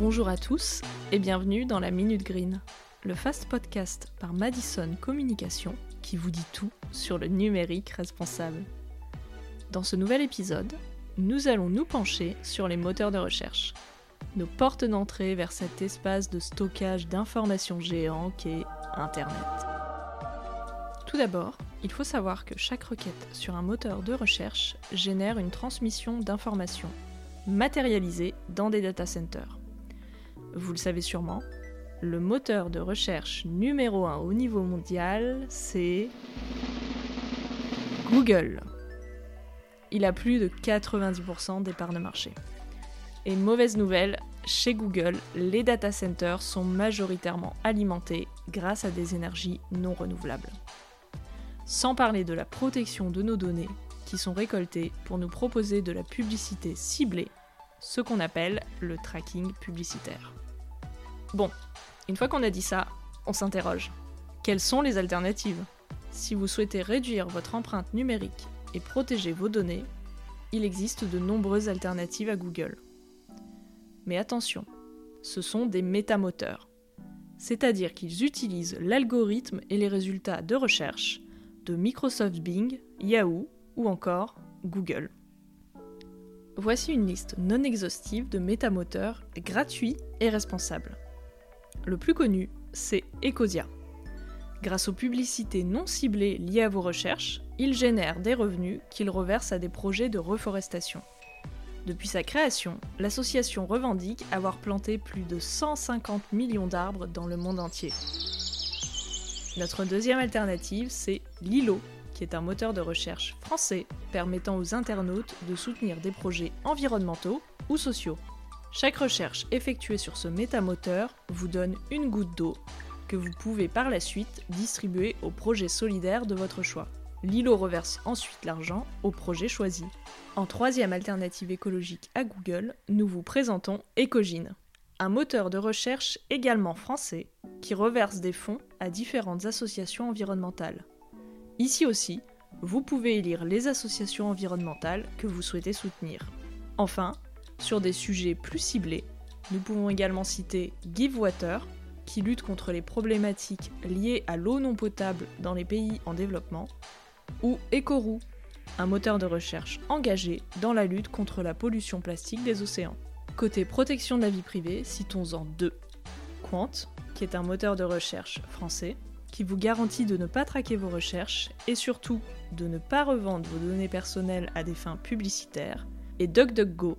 Bonjour à tous et bienvenue dans la Minute Green, le fast podcast par Madison Communication qui vous dit tout sur le numérique responsable. Dans ce nouvel épisode, nous allons nous pencher sur les moteurs de recherche, nos portes d'entrée vers cet espace de stockage d'informations géants qu'est Internet. Tout d'abord, il faut savoir que chaque requête sur un moteur de recherche génère une transmission d'informations matérialisées dans des data centers. Vous le savez sûrement, le moteur de recherche numéro 1 au niveau mondial, c'est Google. Il a plus de 90% des parts de marché. Et mauvaise nouvelle, chez Google, les data centers sont majoritairement alimentés grâce à des énergies non renouvelables. Sans parler de la protection de nos données qui sont récoltées pour nous proposer de la publicité ciblée, ce qu'on appelle le tracking publicitaire. Bon, une fois qu'on a dit ça, on s'interroge. Quelles sont les alternatives? Si vous souhaitez réduire votre empreinte numérique et protéger vos données, il existe de nombreuses alternatives à Google. Mais attention, ce sont des métamoteurs, c'est-à-dire qu'ils utilisent l'algorithme et les résultats de recherche de Microsoft Bing, Yahoo ou encore Google. Voici une liste non exhaustive de métamoteurs gratuits et responsables. Le plus connu, c'est Ecosia. Grâce aux publicités non ciblées liées à vos recherches, il génère des revenus qu'il reverse à des projets de reforestation. Depuis sa création, l'association revendique avoir planté plus de 150 millions d'arbres dans le monde entier. Notre deuxième alternative, c'est Lilo, qui est un moteur de recherche français permettant aux internautes de soutenir des projets environnementaux ou sociaux. Chaque recherche effectuée sur ce métamoteur vous donne une goutte d'eau que vous pouvez par la suite distribuer au projet solidaire de votre choix. Lilo reverse ensuite l'argent au projet choisi. En troisième alternative écologique à Google, nous vous présentons Ecogine, un moteur de recherche également français qui reverse des fonds à différentes associations environnementales. Ici aussi, vous pouvez élire les associations environnementales que vous souhaitez soutenir. Enfin, sur des sujets plus ciblés, nous pouvons également citer GiveWater, qui lutte contre les problématiques liées à l'eau non potable dans les pays en développement, ou Ecoroo, un moteur de recherche engagé dans la lutte contre la pollution plastique des océans. Côté protection de la vie privée, citons-en deux. Quant, qui est un moteur de recherche français, qui vous garantit de ne pas traquer vos recherches et surtout de ne pas revendre vos données personnelles à des fins publicitaires, et DuckDuckGo,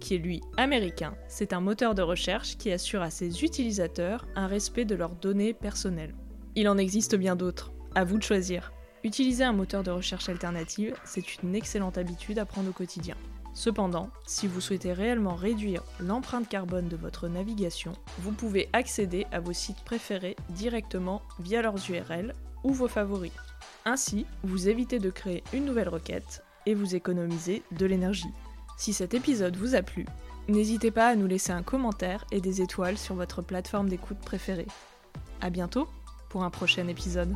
qui est lui américain. C'est un moteur de recherche qui assure à ses utilisateurs un respect de leurs données personnelles. Il en existe bien d'autres, à vous de choisir. Utiliser un moteur de recherche alternative, c'est une excellente habitude à prendre au quotidien. Cependant, si vous souhaitez réellement réduire l'empreinte carbone de votre navigation, vous pouvez accéder à vos sites préférés directement via leurs URL ou vos favoris. Ainsi, vous évitez de créer une nouvelle requête et vous économisez de l'énergie. Si cet épisode vous a plu, n'hésitez pas à nous laisser un commentaire et des étoiles sur votre plateforme d'écoute préférée. A bientôt pour un prochain épisode.